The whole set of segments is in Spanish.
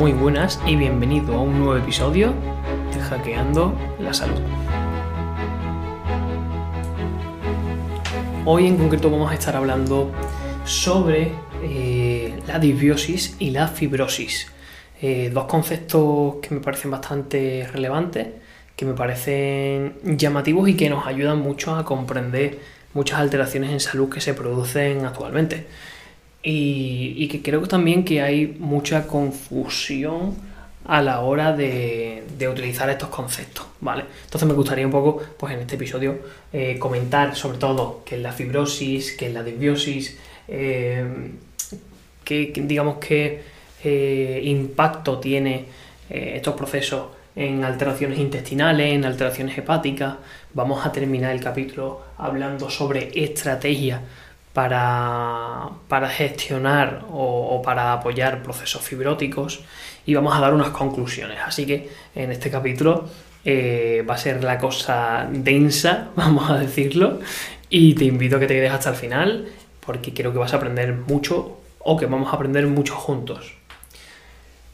muy buenas y bienvenido a un nuevo episodio de Hackeando la Salud. Hoy en concreto vamos a estar hablando sobre eh, la disbiosis y la fibrosis. Eh, dos conceptos que me parecen bastante relevantes, que me parecen llamativos y que nos ayudan mucho a comprender muchas alteraciones en salud que se producen actualmente. Y, que creo también que hay mucha confusión a la hora de, utilizar estos conceptos, ¿vale? Entonces me gustaría un poco, pues en este episodio, eh, comentar sobre todo qué es la fibrosis, qué es la disbiosis, eh, qué, digamos, qué eh, impacto tiene estos procesos en alteraciones intestinales, en alteraciones hepáticas. Vamos a terminar el capítulo hablando sobre estrategias para, gestionar o, para apoyar procesos fibróticos y vamos a dar unas conclusiones. Así que en este capítulo eh, va a ser la cosa densa, vamos a decirlo, y te invito a que te quedes hasta el final porque creo que vas a aprender mucho o que vamos a aprender mucho juntos.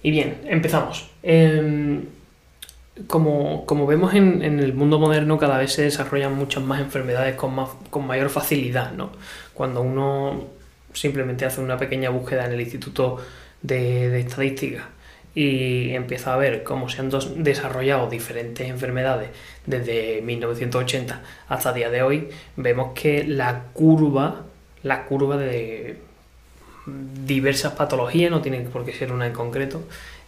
Y bien, empezamos. Em, como, vemos en, el mundo moderno, cada vez se desarrollan muchas más enfermedades con, con mayor facilidad, ¿no? Cuando uno simplemente hace una pequeña búsqueda en el Instituto de, de Estadística y empieza a ver cómo se han desarrollado diferentes enfermedades desde 1980 hasta día de hoy, vemos que la curva, la curva de diversas patologías, no tiene por qué ser una en concreto,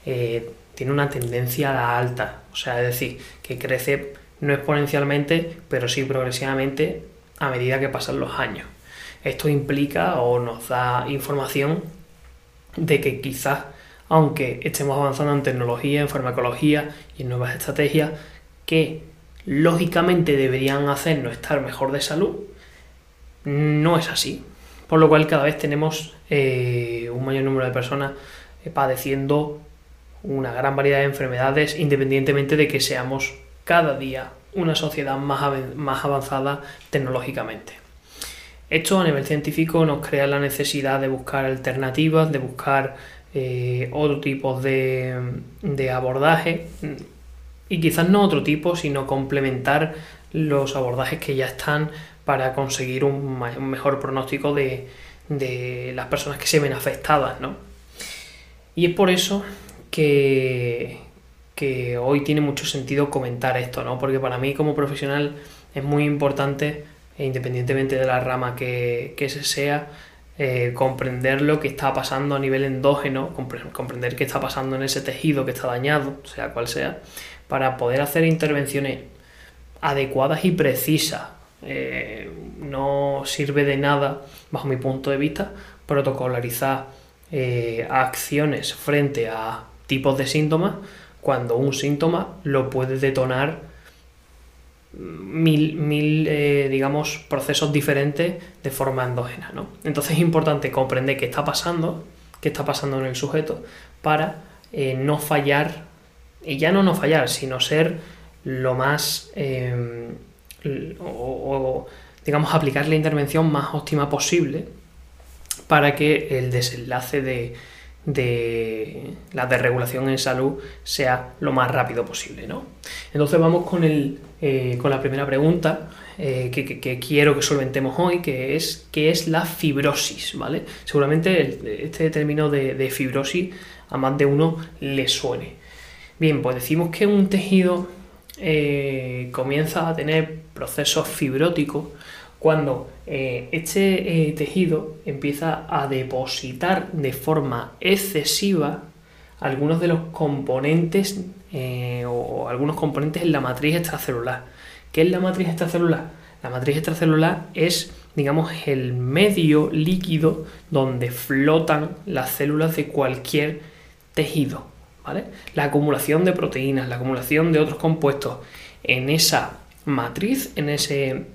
eh, tiene una tendencia a la alta, o sea, es decir, que crece no exponencialmente, pero sí progresivamente a medida que pasan los años. Esto implica o nos da información de que quizás, aunque estemos avanzando en tecnología, en farmacología y en nuevas estrategias, que lógicamente deberían hacernos estar mejor de salud, no es así. Por lo cual cada vez tenemos eh, un mayor número de personas eh, padeciendo una gran variedad de enfermedades independientemente de que seamos cada día una sociedad más, avanzada tecnológicamente. Esto a nivel científico nos crea la necesidad de buscar alternativas, de buscar eh, otro tipo de, de, abordaje y quizás no otro tipo, sino complementar los abordajes que ya están para conseguir un, mejor pronóstico de, de, las personas que se ven afectadas. ¿no? Y es por eso que, que hoy tiene mucho sentido comentar esto, ¿no? Porque para mí como profesional es muy importante, e independientemente de la rama que, se sea, eh, comprender lo que está pasando a nivel endógeno, comprender qué está pasando en ese tejido que está dañado, sea cual sea, para poder hacer intervenciones adecuadas y precisas. Eh, no sirve de nada, bajo mi punto de vista, protocolarizar eh, acciones frente a tipos de síntomas cuando un síntoma lo puede detonar mil, mil eh, digamos, procesos diferentes de forma endógena. ¿no? Entonces es importante comprender qué está pasando, qué está pasando en el sujeto, para eh, no fallar, y ya no no fallar, sino ser lo más, em, o, digamos, aplicar la intervención más óptima posible para que el desenlace de, de la desregulación en salud sea lo más rápido posible. ¿no? Entonces vamos con, el, eh, con la primera pregunta eh, que, quiero que solventemos hoy, que es ¿qué es la fibrosis? ¿vale? Seguramente este término de, fibrosis a más de uno le suene. Bien, pues decimos que un tejido eh, comienza a tener procesos fibróticos cuando eh, este eh, tejido empieza a depositar de forma excesiva algunos de los componentes eh, o algunos componentes en la matriz extracelular. ¿Qué es la matriz extracelular? La matriz extracelular es, digamos, el medio líquido donde flotan las células de cualquier tejido. ¿vale? La acumulación de proteínas, la acumulación de otros compuestos en esa matriz, en ese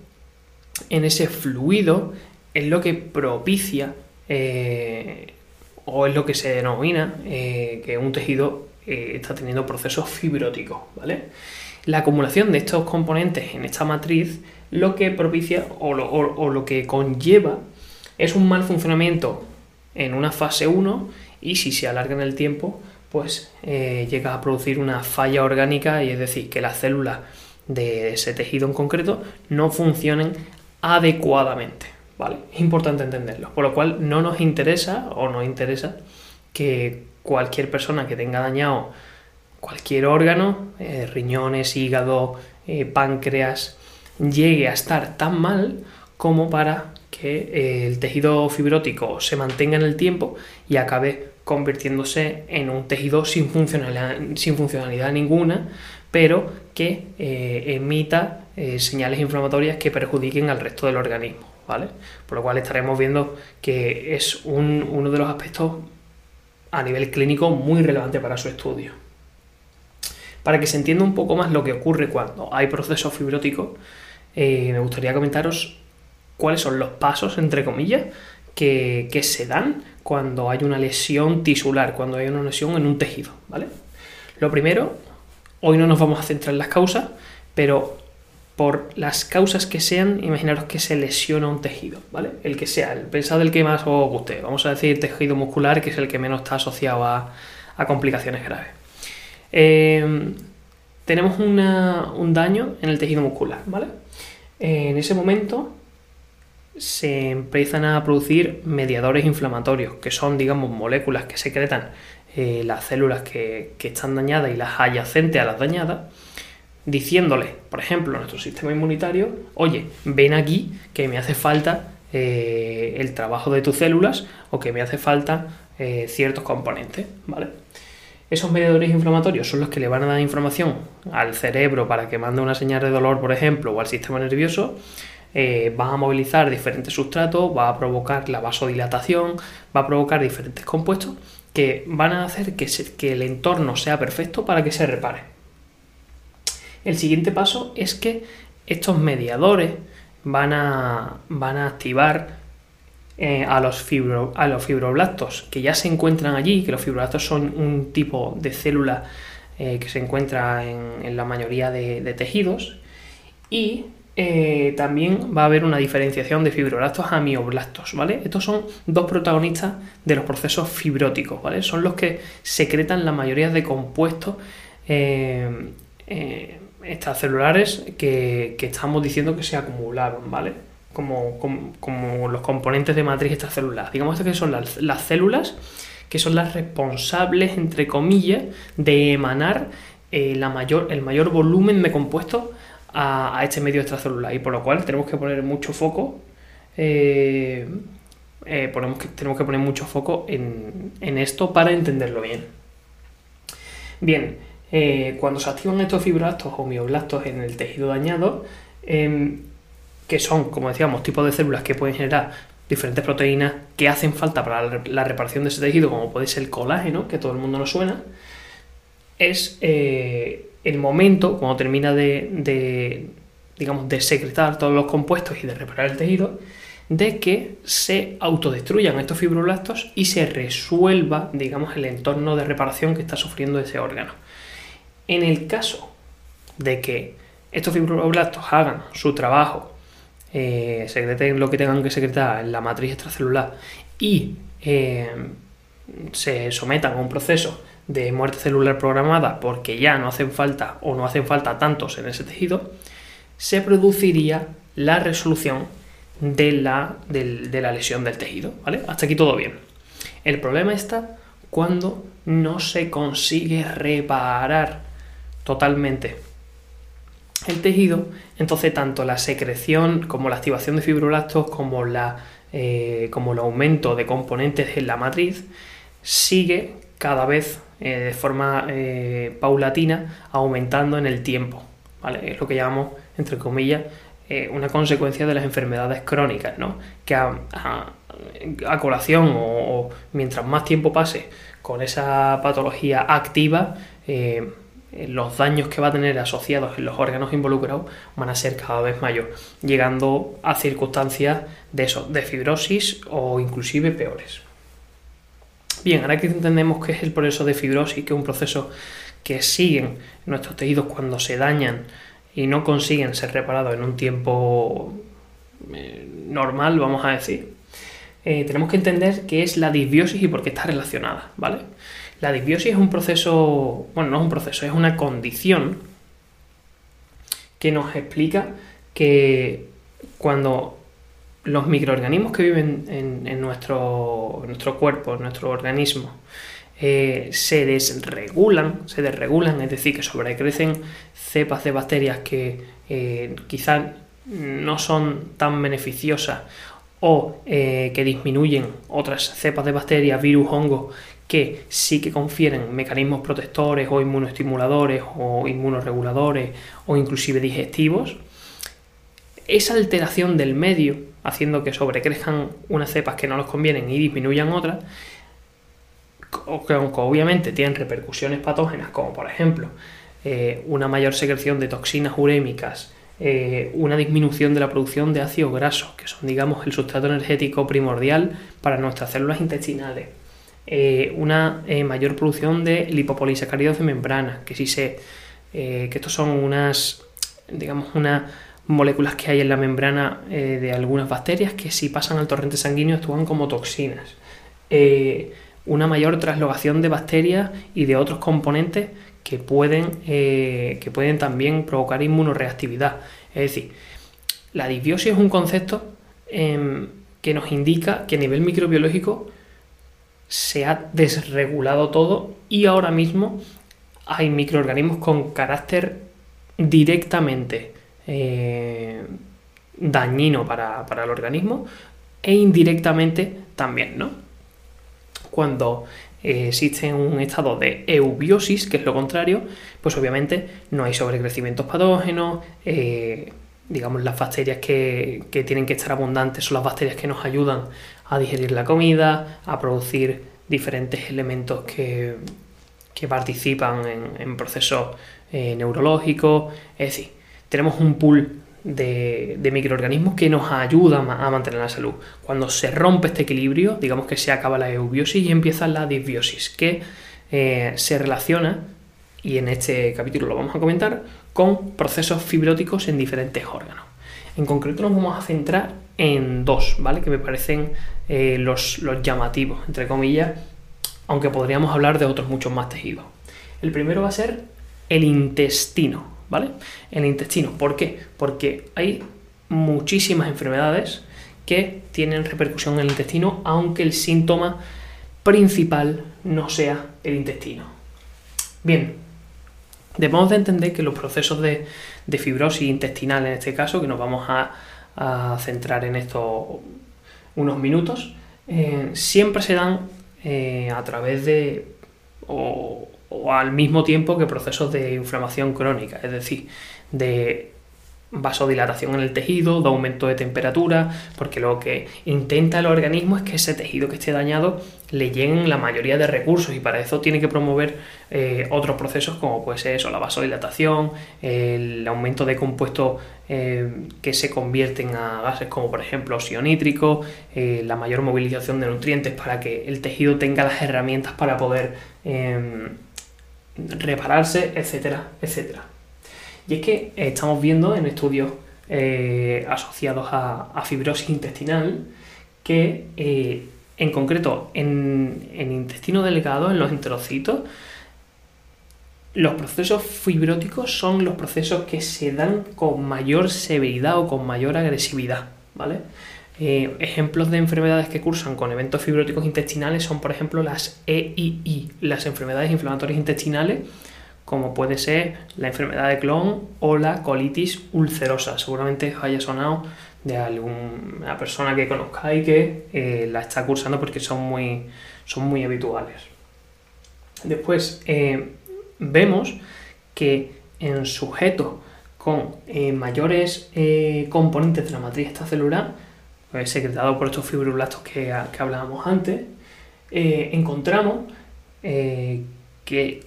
en ese fluido es lo que propicia eh, o es lo que se denomina eh, que un tejido eh, está teniendo procesos fibróticos, ¿vale? La acumulación de estos componentes en esta matriz lo que propicia o lo, que conlleva es un mal funcionamiento en una fase 1 y si se alarga en el tiempo, pues llega a producir una falla orgánica y es decir, que las células de ese tejido en concreto no funcionen adecuadamente. ¿Vale? Es importante entenderlo. Por lo cual no nos interesa o nos interesa que cualquier persona que tenga dañado cualquier órgano, eh, riñones, hígado, eh, páncreas, llegue a estar tan mal como para que eh, el tejido fibrótico se mantenga en el tiempo y acabe convirtiéndose en un tejido sin funcionalidad, sin funcionalidad ninguna, pero que emita señales inflamatorias que perjudiquen al resto del organismo. ¿vale? Por lo cual estaremos viendo que es uno de los aspectos a nivel clínico muy relevante para su estudio. Para que se entienda un poco más lo que ocurre cuando hay procesos fibróticos, eh, me gustaría comentaros cuáles son los pasos, entre comillas, que, se dan cuando hay una lesión tisular, cuando hay una lesión en un tejido, ¿vale? Lo primero, hoy no nos vamos a centrar en las causas, pero por las causas que sean, imaginaros que se lesiona un tejido, ¿vale? El que sea, pensad el que más os guste. Vamos a decir tejido muscular, que es el que menos está asociado a, complicaciones graves. Em, tenemos un daño en el tejido muscular, ¿vale? En ese momento se empiezan a producir mediadores inflamatorios, que son, digamos, moléculas que secretan eh, las células que, que están dañadas y las adyacentes a las dañadas diciéndole, por ejemplo, a nuestro sistema inmunitario, oye, ven aquí que me hace falta eh, el trabajo de tus células o que me hace falta eh, ciertos componentes, ¿vale? Esos mediadores inflamatorios son los que le van a dar información al cerebro para que mande una señal de dolor, por ejemplo, o al sistema nervioso, eh, va a movilizar diferentes sustratos, va a provocar la vasodilatación, va a provocar diferentes compuestos que van a hacer que, que el entorno sea perfecto para que se repare. El siguiente paso es que estos mediadores van a, van a activar eh, a, los a, los fibroblastos que ya se encuentran allí, que los fibroblastos son un tipo de célula eh, que se encuentra en, la mayoría de, tejidos, y eh, también va a haber una diferenciación de fibroblastos a mioblastos, ¿vale? Estos son dos protagonistas de los procesos fibróticos, ¿vale? Son los que secretan la mayoría de compuestos extracelulares que, que estamos diciendo que se acumularon, ¿vale? Como, como, los componentes de matriz extracelular. Digamos que son las, células que son las responsables, entre comillas, de emanar eh, la mayor, el mayor volumen de compuestos a, este medio extracelular. Y por lo cual tenemos que poner mucho foco. Eh, eh, tenemos que poner mucho foco en, en esto para entenderlo bien. Bien, eh, cuando se activan estos fibroblastos o mioblastos en el tejido dañado, em, que son, como decíamos, tipos de células que pueden generar diferentes proteínas que hacen falta para la reparación de ese tejido, como puede ser el colágeno, que todo el mundo nos suena, es eh, el momento, cuando termina de, digamos, de secretar todos los compuestos y de reparar el tejido, de que se autodestruyan estos fibroblastos y se resuelva, digamos, el entorno de reparación que está sufriendo ese órgano. En el caso de que estos fibroblastos hagan su trabajo, eh, secreten lo que tengan que secretar en la matriz extracelular y eh, se sometan a un proceso de muerte celular programada porque ya no hacen falta o no hacen falta tantos en ese tejido, se produciría la resolución de la, de la lesión del tejido. Hasta aquí todo bien. El problema está cuando no se consigue reparar totalmente el tejido, entonces tanto la secreción como la activación de fibroblastos como, la, eh, como el aumento de componentes en la matriz sigue cada vez eh, de forma eh, paulatina aumentando en el tiempo. ¿vale? Es lo que llamamos, entre comillas, una consecuencia de las enfermedades crónicas, ¿no? que a, colación o, mientras más tiempo pase con esa patología activa, los daños que va a tener asociados en los órganos involucrados van a ser cada vez mayores, llegando a circunstancias de eso, de fibrosis o inclusive peores. Bien, ahora que entendemos qué es el proceso de fibrosis, que es un proceso que siguen nuestros tejidos cuando se dañan y no consiguen ser reparados en un tiempo eh, normal, vamos a decir, eh, tenemos que entender qué es la disbiosis y por qué está relacionada, ¿vale? La disbiosis es un proceso, bueno, no es un proceso, es una condición que nos explica que cuando los microorganismos que viven en, nuestro, nuestro, cuerpo, en nuestro organismo, eh, se desregulan, se desregulan, es decir, que sobrecrecen cepas de bacterias que eh, quizás no son tan beneficiosas o eh, que disminuyen otras cepas de bacterias, virus, hongos, que sí que confieren mecanismos protectores o inmunoestimuladores o inmunoreguladores o inclusive digestivos, esa alteración del medio, haciendo que sobrecrezcan unas cepas que no les convienen y disminuyan otras, que obviamente tienen repercusiones patógenas, como por ejemplo eh, una mayor secreción de toxinas urémicas, eh, una disminución de la producción de ácidos grasos, que son, digamos, el sustrato energético primordial para nuestras células intestinales, eh, una mayor producción de lipopolisacáridos de membrana, que si sé que estos son unas, digamos, unas moléculas que hay en la membrana de algunas bacterias que si pasan al torrente sanguíneo actúan como toxinas una mayor traslocación de bacterias y de otros componentes que pueden, eh, que pueden también provocar inmunoreactividad. Es decir, la disbiosis es un concepto em, que nos indica que a nivel microbiológico se ha desregulado todo y ahora mismo hay microorganismos con carácter directamente eh, dañino para, para el organismo e indirectamente también, ¿no? Cuando eh, existe un estado de eubiosis, que es lo contrario, pues obviamente no hay sobrecrecimientos patógenos, eh, digamos las bacterias que, tienen que estar abundantes son las bacterias que nos ayudan a digerir la comida, a producir diferentes elementos que, participan en, procesos eh, neurológicos, es decir, tenemos un pool de, microorganismos que nos ayudan a mantener la salud. Cuando se rompe este equilibrio, digamos que se acaba la eubiosis y empieza la disbiosis, que eh, se relaciona, y en este capítulo lo vamos a comentar, con procesos fibróticos en diferentes órganos. En concreto nos vamos a centrar en dos, ¿vale? Que me parecen eh, los, llamativos, entre comillas, aunque podríamos hablar de otros muchos más tejidos. El primero va a ser el intestino, ¿vale? El intestino. ¿Por qué? Porque hay muchísimas enfermedades que tienen repercusión en el intestino, aunque el síntoma principal no sea el intestino. Bien, debemos de entender que los procesos de, fibrosis intestinal, en este caso, que nos vamos a, centrar en esto unos minutos, eh, siempre se dan eh, a través de o al mismo tiempo que procesos de inflamación crónica, es decir, de vasodilatación en el tejido, de aumento de temperatura, porque lo que intenta el organismo es que ese tejido que esté dañado le lleguen la mayoría de recursos y para eso tiene que promover eh, otros procesos como puede ser eso, la vasodilatación, el aumento de compuestos eh, que se convierten a gases como por ejemplo óxido nítrico, eh, la mayor movilización de nutrientes para que el tejido tenga las herramientas para poder em, repararse, etcétera, etcétera. Y es que estamos viendo en estudios eh, asociados a, fibrosis intestinal que eh, en concreto en, intestino delgado, en los enterocitos, los procesos fibróticos son los procesos que se dan con mayor severidad o con mayor agresividad, ¿vale? Eh, ejemplos de enfermedades que cursan con eventos fibróticos intestinales son, por ejemplo, las EII, las enfermedades inflamatorias intestinales, como puede ser la enfermedad de Crohn o la colitis ulcerosa. Seguramente haya sonado de alguna persona que conozcáis que eh, la está cursando porque son muy, son muy habituales. Después eh, vemos que en sujetos con mayores componentes de la matriz extracelular, pues, secretado por estos fibroblastos que, hablábamos antes, eh, encontramos eh, que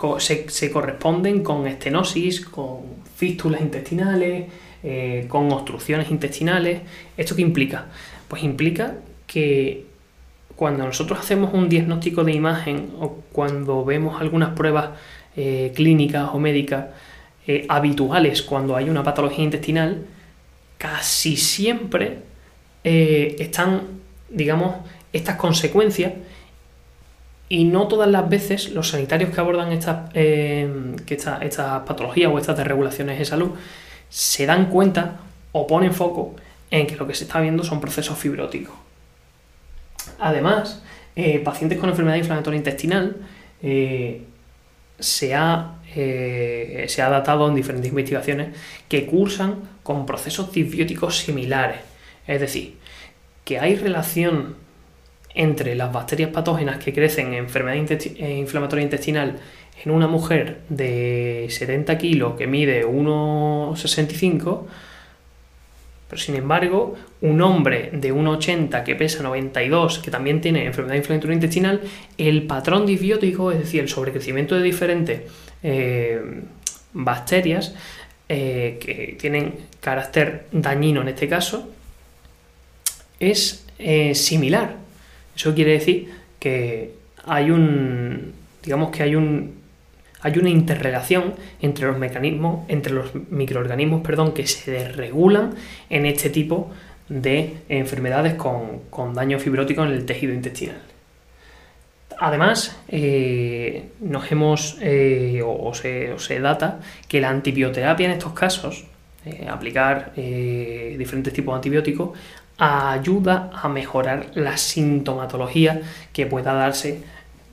se, corresponden con estenosis, con fístulas intestinales, eh, con obstrucciones intestinales. ¿Esto qué implica? Pues implica que cuando nosotros hacemos un diagnóstico de imagen o cuando vemos algunas pruebas clínicas o médicas habituales cuando hay una patología intestinal, casi siempre eh, están, digamos, estas consecuencias Y no todas las veces los sanitarios que abordan estas, eh, estas patologías o estas desregulaciones de salud se dan cuenta o ponen foco en que lo que se está viendo son procesos fibróticos. Además, eh, pacientes con enfermedad inflamatoria intestinal eh, se, ha, se ha datado en diferentes investigaciones que cursan con procesos disbióticos similares. Es decir, que hay relación entre las bacterias patógenas que crecen en enfermedad eh, inflamatoria intestinal en una mujer de 70 kilos que mide 1,65, pero sin embargo, un hombre de 1,80 que pesa 92, que también tiene enfermedad inflamatoria intestinal, el patrón disbiótico, es decir, el sobrecrecimiento de diferentes eh, bacterias eh, que tienen carácter dañino en este caso, es similar. Eso quiere decir que hay un, digamos que hay un, hay una interrelación entre los mecanismos, entre los microorganismos, perdón, que se desregulan en este tipo de enfermedades con, daño fibrótico en el tejido intestinal. Además, eh, nos hemos, eh, o, se, data que la antibioterapia en estos casos, eh, aplicar diferentes tipos de antibióticos, ayuda a mejorar la sintomatología que pueda darse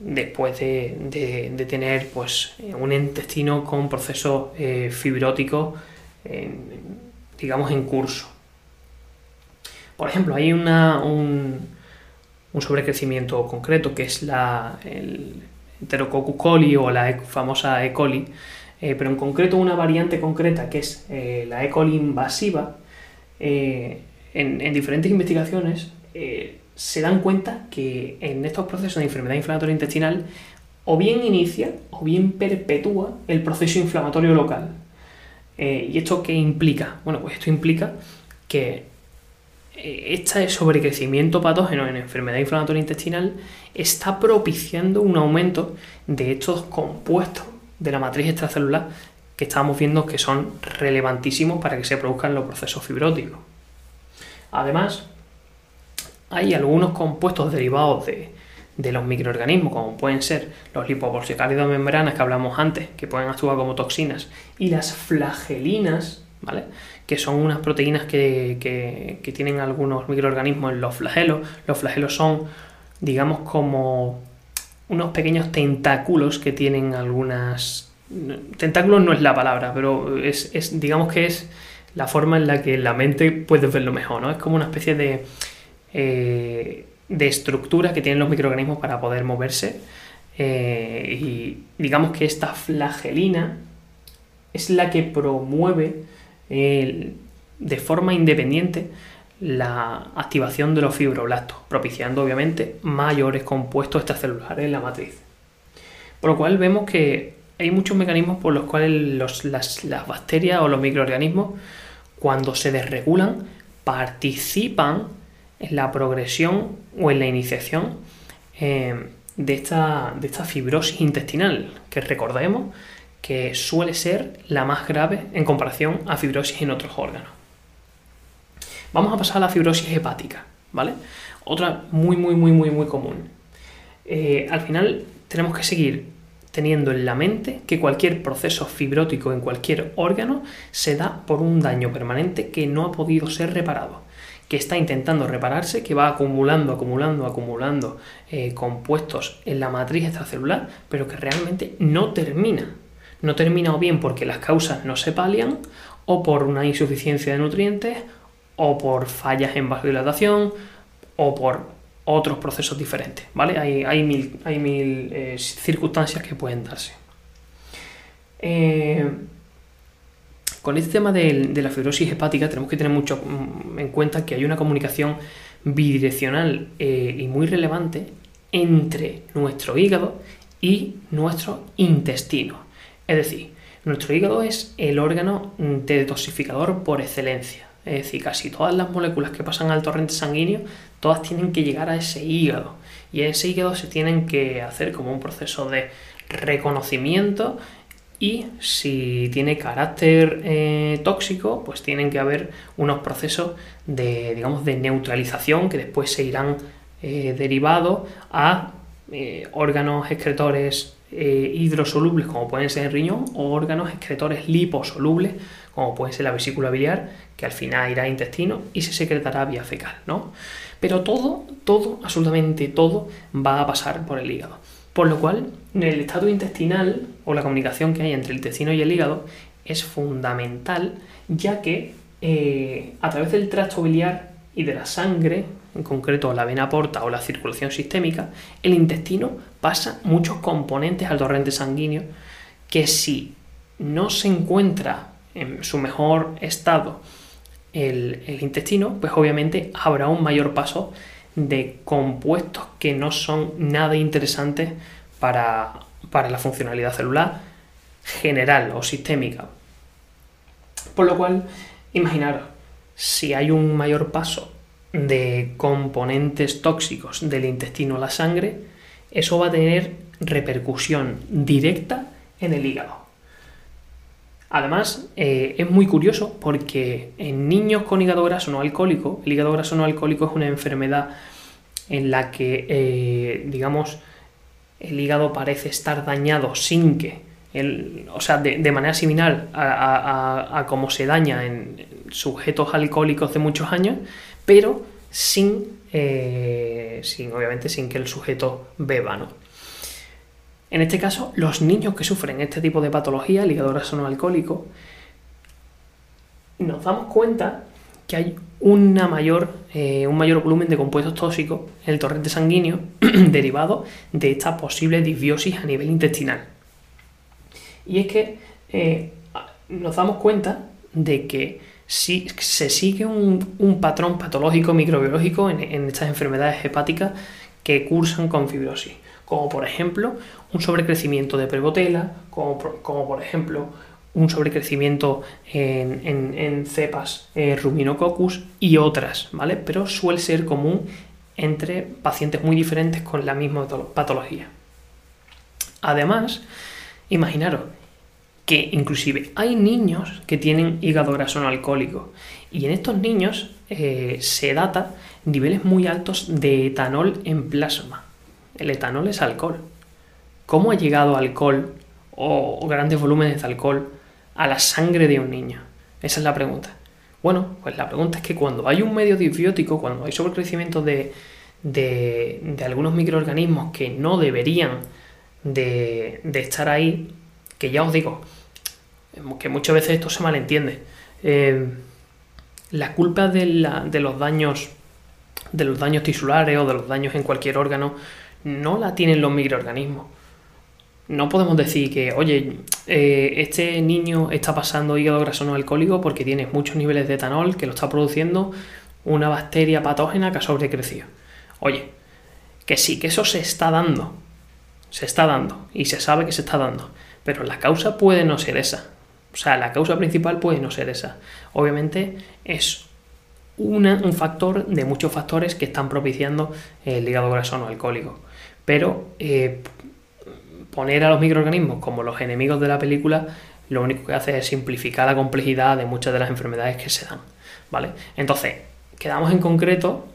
después de, tener pues, un intestino con proceso eh, fibrótico, digamos, en curso. Por ejemplo, hay un, sobrecrecimiento concreto que es la, el Enterococcus coli o la e, famosa E. coli, eh, pero en concreto una variante concreta que es eh, la E. coli invasiva, en, diferentes investigaciones eh, se dan cuenta que en estos procesos de enfermedad inflamatoria intestinal o bien inicia o bien perpetúa el proceso inflamatorio local. Eh, ¿Y esto qué implica? Bueno, pues esto implica que eh, este sobrecrecimiento patógeno en enfermedad inflamatoria intestinal está propiciando un aumento de estos compuestos de la matriz extracelular que estamos viendo que son relevantísimos para que se produzcan los procesos fibróticos. Además, hay algunos compuestos derivados de, los microorganismos, como pueden ser los lipopolisacáridos membranas que hablamos antes, que pueden actuar como toxinas, y las flagelinas, ¿vale? que son unas proteínas que, tienen algunos microorganismos en los flagelos. Los flagelos son, digamos, como unos pequeños tentáculos que tienen algunas... Tentáculos no es la palabra, pero es digamos que es la forma en la que la mente puede verlo mejor, ¿no? Es como una especie de, eh, de estructura que tienen los microorganismos para poder moverse. Eh, y digamos que esta flagelina es la que promueve de forma independiente la activación de los fibroblastos, propiciando obviamente mayores compuestos extracelulares en la matriz. Por lo cual vemos que hay muchos mecanismos por los cuales las, las bacterias o los microorganismos cuando se desregulan, participan en la progresión o en la iniciación de, esta, de esta fibrosis intestinal, que recordemos que suele ser la más grave en comparación a fibrosis en otros órganos. Vamos a pasar a la fibrosis hepática, ¿vale? Otra muy, muy, muy, muy, muy común. Eh, al final tenemos que seguir teniendo en la mente que cualquier proceso fibrótico en cualquier órgano se da por un daño permanente que no ha podido ser reparado, que está intentando repararse, que va acumulando, acumulando, acumulando eh, compuestos en la matriz extracelular, pero que realmente no termina. No termina o bien porque las causas no se palian, o por una insuficiencia de nutrientes, o por fallas en vasodilatación, o por otros procesos diferentes, ¿vale? Hay, mil, hay mil eh, circunstancias que pueden darse. Eh, con este tema de, la fibrosis hepática tenemos que tener mucho mm, en cuenta que hay una comunicación bidireccional eh, y muy relevante entre nuestro hígado y nuestro intestino. Es decir, nuestro hígado es el órgano detoxificador por excelencia. Es decir, casi todas las moléculas que pasan al torrente sanguíneo, todas tienen que llegar a ese hígado. Y ese hígado se tienen que hacer como un proceso de reconocimiento y si tiene carácter eh, tóxico, pues tienen que haber unos procesos de, digamos, de neutralización que después se irán eh, derivados a eh, órganos excretores eh, hidrosolubles, como pueden ser el riñón, o órganos excretores liposolubles, como puede ser la vesícula biliar, que al final irá al intestino y se secretará vía fecal, ¿no? Pero todo, todo, absolutamente todo, va a pasar por el hígado. Por lo cual, el estado intestinal o la comunicación que hay entre el intestino y el hígado es fundamental, ya que eh, a través del tracto biliar y de la sangre, en concreto la vena porta o la circulación sistémica, el intestino pasa muchos componentes al torrente sanguíneo que si no se encuentra en su mejor estado el, intestino, pues obviamente habrá un mayor paso de compuestos que no son nada interesantes para, para la funcionalidad celular general o sistémica. Por lo cual, imaginaros, si hay un mayor paso de componentes tóxicos del intestino a la sangre, eso va a tener repercusión directa en el hígado. Además, eh, es muy curioso porque en niños con hígado graso no alcohólico, el hígado graso no alcohólico es una enfermedad en la que, eh, digamos, el hígado parece estar dañado sin que, o sea, de, manera similar a, a, cómo se daña en sujetos alcohólicos de muchos años, pero sin, eh, sin obviamente, sin que el sujeto beba, ¿no? En este caso, los niños que sufren este tipo de patología, el hígado graso no alcohólico, nos damos cuenta que hay una mayor, eh, un mayor volumen de compuestos tóxicos en el torrente sanguíneo derivado de esta posible disbiosis a nivel intestinal. Y es que eh, nos damos cuenta de que si se sigue un, patrón patológico microbiológico en estas enfermedades hepáticas que cursan con fibrosis como por ejemplo un sobrecrecimiento de prebotela, como, como por ejemplo un sobrecrecimiento en, cepas eh, ruminococcus y otras, ¿vale? Pero suele ser común entre pacientes muy diferentes con la misma patología. Además, imaginaros que inclusive hay niños que tienen hígado graso alcohólico y en estos niños eh, se data niveles muy altos de etanol en plasma. El etanol es alcohol. ¿Cómo ha llegado alcohol o, grandes volúmenes de alcohol a la sangre de un niño? Esa es la pregunta. Bueno, pues la pregunta es que cuando hay un medio disbiótico, cuando hay sobrecrecimiento de, de, algunos microorganismos que no deberían de, estar ahí, que ya os digo, que muchas veces esto se malentiende. Eh, la culpa de, de, los daños de los daños tisulares o de los daños en cualquier órgano no la tienen los microorganismos. No podemos decir que, oye, eh, este niño está pasando hígado graso no alcohólico porque tiene muchos niveles de etanol que lo está produciendo una bacteria patógena que ha sobrecrecido. Oye, que sí, que eso se está dando. Se está dando y se sabe que se está dando. Pero la causa puede no ser esa. O sea, la causa principal puede no ser esa. Obviamente es un factor de muchos factores que están propiciando el hígado graso no alcohólico. Pero eh, poner a los microorganismos como los enemigos de la película lo único que hace es simplificar la complejidad de muchas de las enfermedades que se dan. ¿Vale? Entonces, quedamos en concreto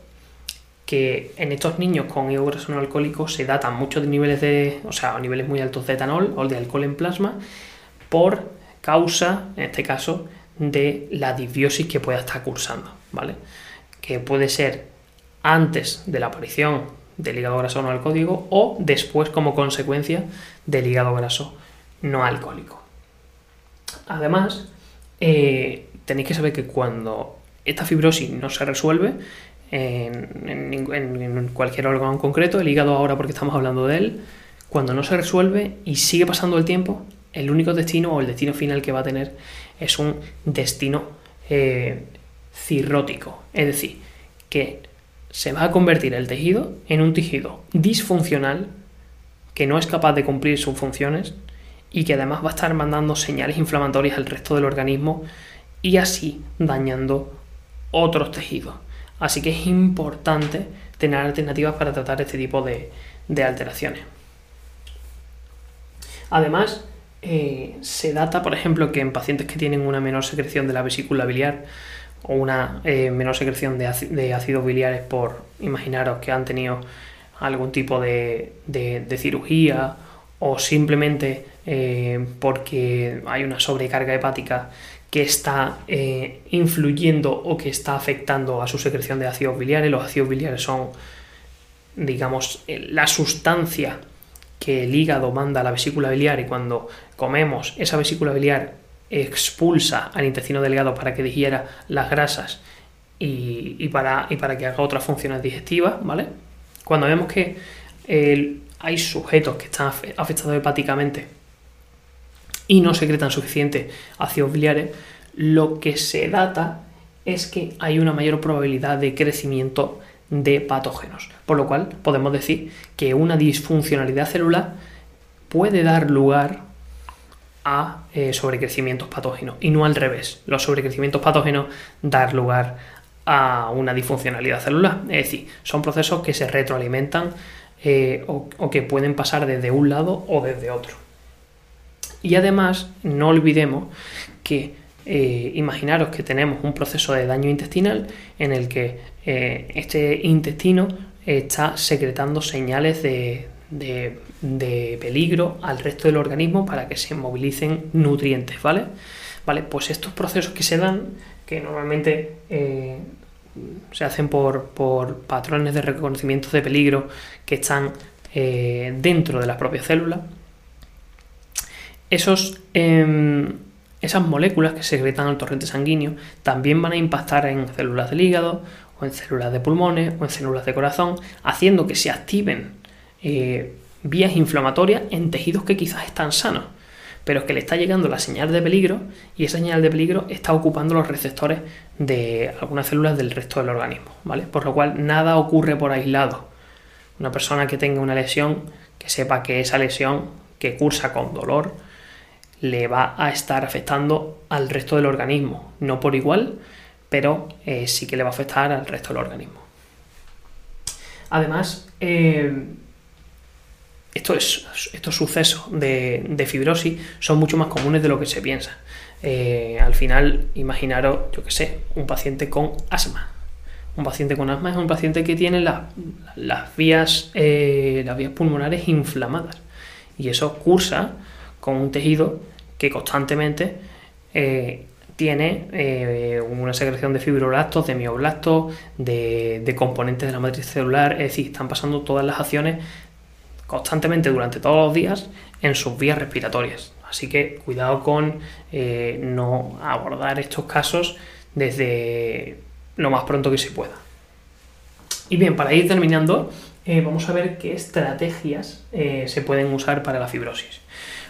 que en estos niños con hígado graso no alcohólico se datan muchos niveles de, o sea, niveles muy altos de etanol o de alcohol en plasma por causa, en este caso, de la disbiosis que pueda estar cursando, ¿vale? Que puede ser antes de la aparición del hígado graso no alcohólico o después como consecuencia del hígado graso no alcohólico. Además, eh, tenéis que saber que cuando esta fibrosis no se resuelve en, cualquier órgano en concreto, el hígado ahora porque estamos hablando de él, cuando no se resuelve y sigue pasando el tiempo, el único destino o el destino final que va a tener es un destino eh, cirrótico. Es decir, que se va a convertir el tejido en un tejido disfuncional que no es capaz de cumplir sus funciones y que además va a estar mandando señales inflamatorias al resto del organismo y así dañando otros tejidos. Así que es importante tener alternativas para tratar este tipo de, alteraciones. Además, eh, se data, por ejemplo, que en pacientes que tienen una menor secreción de la vesícula biliar, o una eh, menor secreción de, ácidos biliares por, imaginaros que han tenido algún tipo de, cirugía o simplemente eh, porque hay una sobrecarga hepática que está eh, influyendo o que está afectando a su secreción de ácidos biliares. Los ácidos biliares son, digamos, la sustancia que el hígado manda a la vesícula biliar y cuando comemos esa vesícula biliar expulsa al intestino delgado para que digiera las grasas y, para, para, que haga otras funciones digestivas, ¿vale? Cuando vemos que hay sujetos que están afectados hepáticamente y no secretan suficiente ácidos biliares, lo que se data es que hay una mayor probabilidad de crecimiento de patógenos. Por lo cual podemos decir que una disfuncionalidad celular puede dar lugar a eh, sobrecrecimientos patógenos y no al revés. Los sobrecrecimientos patógenos dar lugar a una disfuncionalidad celular. Es decir, son procesos que se retroalimentan eh, o, que pueden pasar desde un lado o desde otro. Y además, no olvidemos que eh, imaginaros que tenemos un proceso de daño intestinal en el que este intestino está secretando señales de, de, peligro al resto del organismo para que se movilicen nutrientes, ¿vale? Vale, pues estos procesos que se dan, que normalmente eh, se hacen por, patrones de reconocimiento de peligro que están eh, dentro de las propias células, esos, em, esas moléculas que secretan al torrente sanguíneo también van a impactar en células del hígado o en células de pulmones o en células de corazón, haciendo que se activen eh, vías inflamatorias en tejidos que quizás están sanos, pero que le está llegando la señal de peligro y esa señal de peligro está ocupando los receptores de algunas células del resto del organismo, ¿vale? Por lo cual nada ocurre por aislado. Una persona que tenga una lesión, que sepa que esa lesión que cursa con dolor, le va a estar afectando al resto del organismo, no por igual, pero eh, sí que le va a afectar al resto del organismo. Además, eh, estos, sucesos de, fibrosis son mucho más comunes de lo que se piensa. Eh, al final, imaginaros, yo que sé, un paciente con asma. Un paciente con asma es un paciente que tiene las, vías, eh, las vías pulmonares inflamadas. Y eso cursa con un tejido que constantemente eh, tiene una secreción de fibroblastos, de mioblastos, de, de, componentes de la matriz celular, es decir, están pasando todas las acciones constantemente durante todos los días en sus vías respiratorias. Así que cuidado con eh, no abordar estos casos desde lo más pronto que se pueda. Y bien, para ir terminando, eh, vamos a ver qué estrategias eh, se pueden usar para la fibrosis.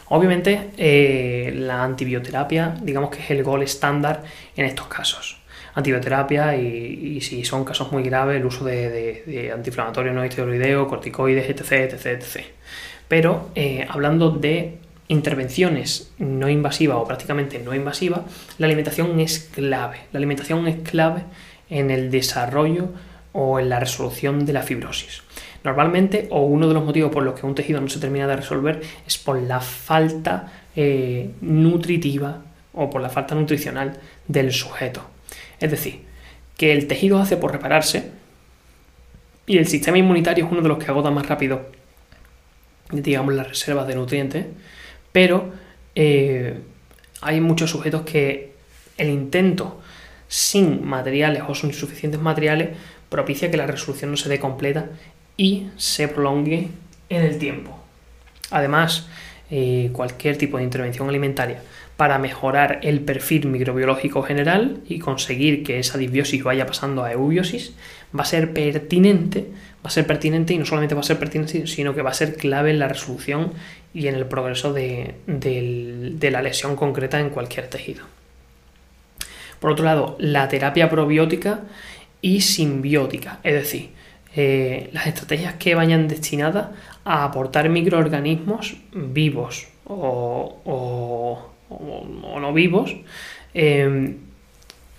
Obviamente, la antibioterapia, digamos que es el gol estándar en estos casos antibioterapia y, si son casos muy graves, el uso de, antiinflamatorios no esteroideos, corticoides, etc. etc, etc. Pero eh, hablando de intervenciones no invasivas o prácticamente no invasivas, la alimentación es clave. La alimentación es clave en el desarrollo o en la resolución de la fibrosis. Normalmente, o uno de los motivos por los que un tejido no se termina de resolver es por la falta eh, nutritiva o por la falta nutricional del sujeto. Es decir, que el tejido hace por repararse y el sistema inmunitario es uno de los que agota más rápido, digamos, las reservas de nutrientes, pero eh, hay muchos sujetos que el intento sin materiales o sin suficientes materiales propicia que la resolución no se dé completa y se prolongue en el tiempo. Además, eh, cualquier tipo de intervención alimentaria para mejorar el perfil microbiológico general y conseguir que esa disbiosis vaya pasando a eubiosis, va a ser pertinente, va a ser pertinente y no solamente va a ser pertinente, sino que va a ser clave en la resolución y en el progreso de, la lesión concreta en cualquier tejido. Por otro lado, la terapia probiótica y simbiótica, es decir, eh, las estrategias que vayan destinadas a aportar microorganismos vivos o, no vivos, em,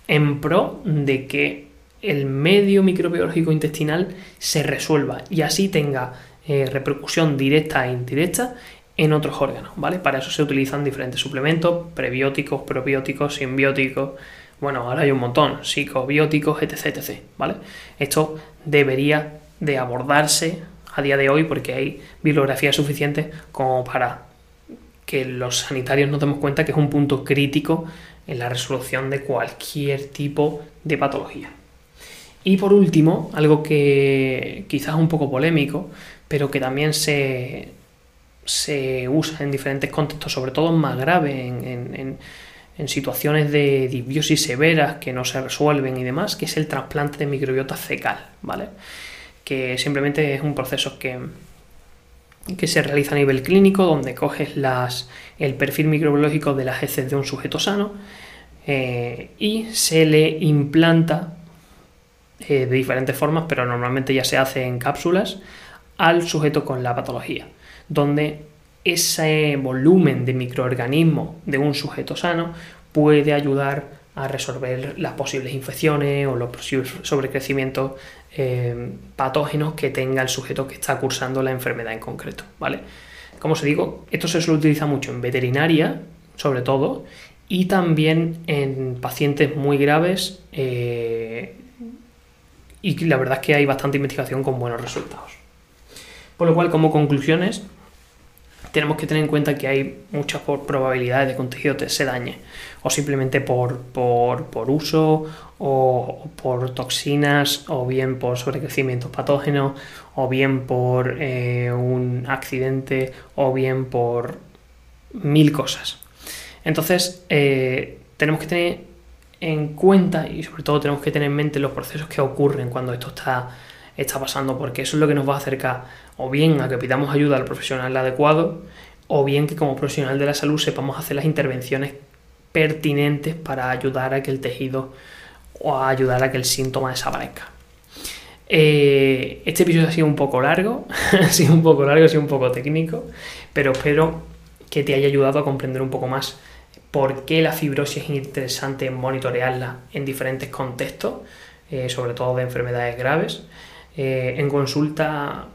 en pro de que el medio microbiológico intestinal se resuelva y así tenga eh, repercusión directa e indirecta en otros órganos, ¿vale? Para eso se utilizan diferentes suplementos, prebióticos, probióticos, simbióticos, bueno, ahora hay un montón, psicobióticos, etc, etc, ¿vale? Esto debería de abordarse a día de hoy porque hay bibliografía suficiente como para que los sanitarios nos demos cuenta que es un punto crítico en la resolución de cualquier tipo de patología. Y por último, algo que quizás es un poco polémico, pero que también se, se usa en diferentes contextos, sobre todo más grave, en, en, situaciones de disbiosis severas que no se resuelven y demás, que es el trasplante de microbiota fecal, ¿vale? Que simplemente es un proceso que, que se realiza a nivel clínico, donde coges el perfil microbiológico de las heces de un sujeto sano eh, y se le implanta eh, de diferentes formas, pero normalmente ya se hace en cápsulas, al sujeto con la patología, donde ese volumen de microorganismos de un sujeto sano puede ayudar a resolver las posibles infecciones o los posibles sobrecrecimientos eh, patógenos que tenga el sujeto que está cursando la enfermedad en concreto, ¿vale? Como os digo, esto se suele utilizar mucho en veterinaria, sobre todo, y también en pacientes muy graves eh, y la verdad es que hay bastante investigación con buenos resultados. Por lo cual, como conclusiones, tenemos que tener en cuenta que hay muchas probabilidades de que un tejido se dañe, o simplemente por, por, uso, o por toxinas, o bien por sobrecrecimiento patógeno, o bien por eh, un accidente, o bien por mil cosas. Entonces, eh, tenemos que tener en cuenta y sobre todo tenemos que tener en mente los procesos que ocurren cuando esto está, está pasando, porque eso es lo que nos va a acercar o bien a que pidamos ayuda al profesional adecuado, o bien que como profesional de la salud sepamos hacer las intervenciones pertinentes para ayudar a que el tejido o a ayudar a que el síntoma desaparezca. Eh, este episodio ha sido un poco largo, ha sido un poco largo, ha sido un poco técnico, pero espero que te haya ayudado a comprender un poco más por qué la fibrosis es interesante monitorearla en diferentes contextos, eh, sobre todo de enfermedades graves. Eh, en consulta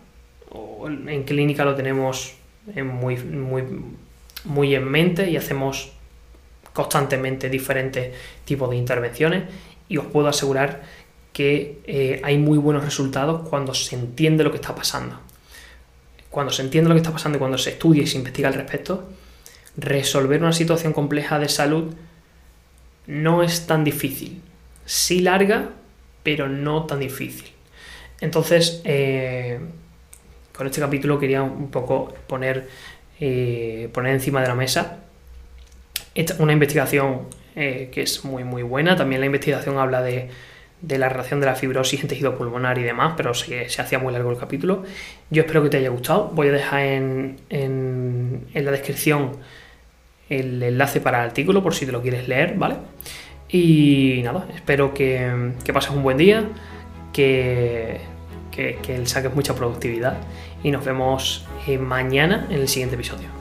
o en clínica lo tenemos muy, muy, muy en mente y hacemos constantemente diferentes tipos de intervenciones y os puedo asegurar que eh, hay muy buenos resultados cuando se entiende lo que está pasando. Cuando se entiende lo que está pasando y cuando se estudia y se investiga al respecto, resolver una situación compleja de salud no es tan difícil. Sí larga, pero no tan difícil. Entonces, eh, con este capítulo quería un poco poner, eh, poner encima de la mesa una investigación eh, que es muy muy buena. También la investigación habla de, la relación de la fibrosis en tejido pulmonar y demás, pero se, se hacía muy largo el capítulo. Yo espero que te haya gustado. Voy a dejar en, en la descripción el enlace para el artículo por si te lo quieres leer, ¿vale? Y nada, espero que, pases un buen día, que, que, que saques mucha productividad y nos vemos eh, mañana en el siguiente episodio.